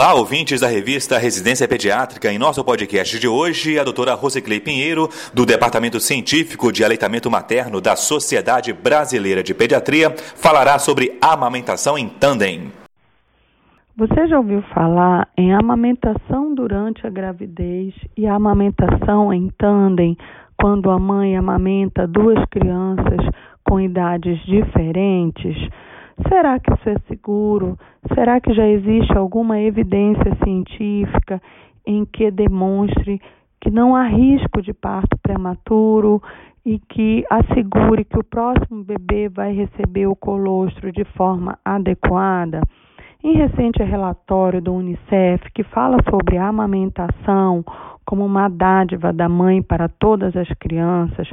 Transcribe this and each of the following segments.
Olá, ouvintes da revista Residência Pediátrica. Em nosso podcast de hoje, a doutora Rosiclei Pinheiro, do Departamento Científico de Aleitamento Materno da Sociedade Brasileira de Pediatria, falará sobre amamentação em tandem. Você já ouviu falar em amamentação durante a gravidez e a amamentação em tandem, quando a mãe amamenta duas crianças com idades diferentes? Será que isso é seguro? Será que já existe alguma evidência científica em que demonstre que não há risco de parto prematuro e que assegure que o próximo bebê vai receber o colostro de forma adequada? Em recente relatório do Unicef, que fala sobre a amamentação como uma dádiva da mãe para todas as crianças,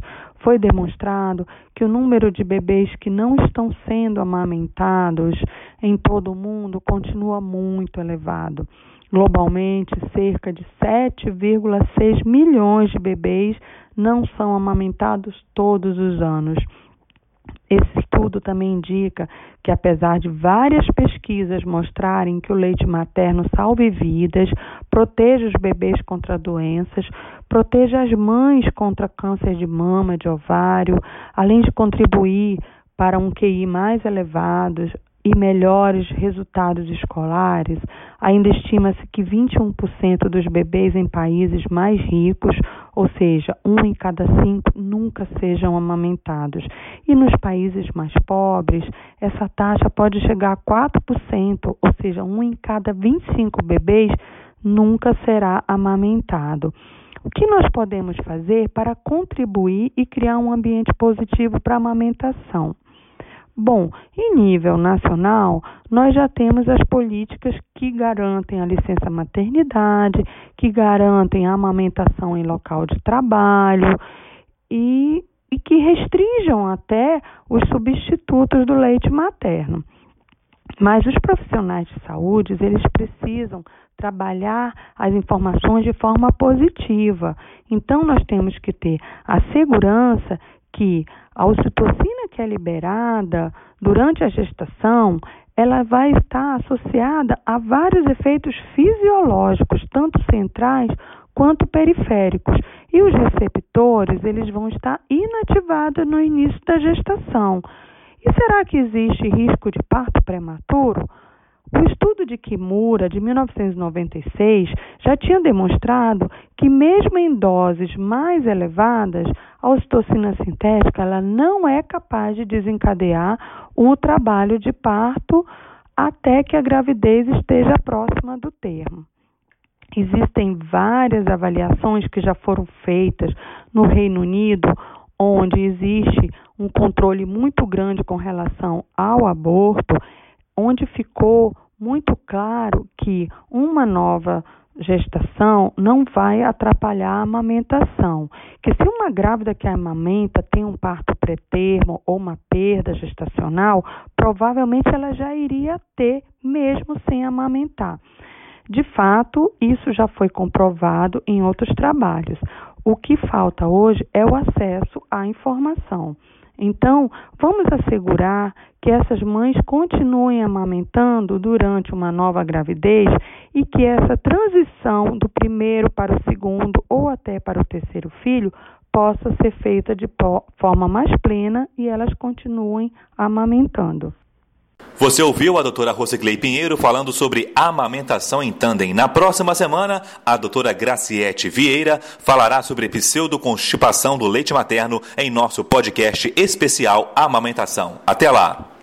foi demonstrado que o número de bebês que não estão sendo amamentados em todo o mundo continua muito elevado. Globalmente, cerca de 7,6 milhões de bebês não são amamentados todos os anos. Esse estudo também indica que, apesar de várias pesquisas mostrarem que o leite materno salve vidas, protege os bebês contra doenças, protege as mães contra câncer de mama, de ovário, além de contribuir para um QI mais elevado, e melhores resultados escolares, ainda estima-se que 21% dos bebês em países mais ricos, ou seja, um em cada cinco, nunca sejam amamentados. E nos países mais pobres, essa taxa pode chegar a 4%, ou seja, um em cada 25 bebês nunca será amamentado. O que nós podemos fazer para contribuir e criar um ambiente positivo para a amamentação? Bom, em nível nacional, nós já temos as políticas que garantem a licença maternidade, que garantem a amamentação em local de trabalho e, e que restringam até os substitutos do leite materno. Mas os profissionais de saúde, eles precisam trabalhar as informações de forma positiva. Então, nós temos que ter a segurança que a ocitocina que é liberada durante a gestação, ela vai estar associada a vários efeitos fisiológicos, tanto centrais quanto periféricos. E os receptores, eles vão estar inativados no início da gestação. E será que existe risco de parto prematuro? O estudo de Kimura, de 1996, já tinha demonstrado que, mesmo em doses mais elevadas, a ocitocina sintética ela não é capaz de desencadear o trabalho de parto até que a gravidez esteja próxima do termo. Existem várias avaliações que já foram feitas no Reino Unido, onde existe um controle muito grande com relação ao aborto onde ficou muito claro que uma nova gestação não vai atrapalhar a amamentação. Que se uma grávida que amamenta tem um parto pré-termo ou uma perda gestacional, provavelmente ela já iria ter mesmo sem amamentar. De fato, isso já foi comprovado em outros trabalhos. O que falta hoje é o acesso à informação. Então, vamos assegurar que essas mães continuem amamentando durante uma nova gravidez e que essa transição do primeiro para o segundo ou até para o terceiro filho possa ser feita de forma mais plena e elas continuem amamentando. Você ouviu a doutora Rosiclei Pinheiro falando sobre amamentação em tandem. Na próxima semana, a doutora Graciete Vieira falará sobre pseudoconstipação do leite materno em nosso podcast especial Amamentação. Até lá!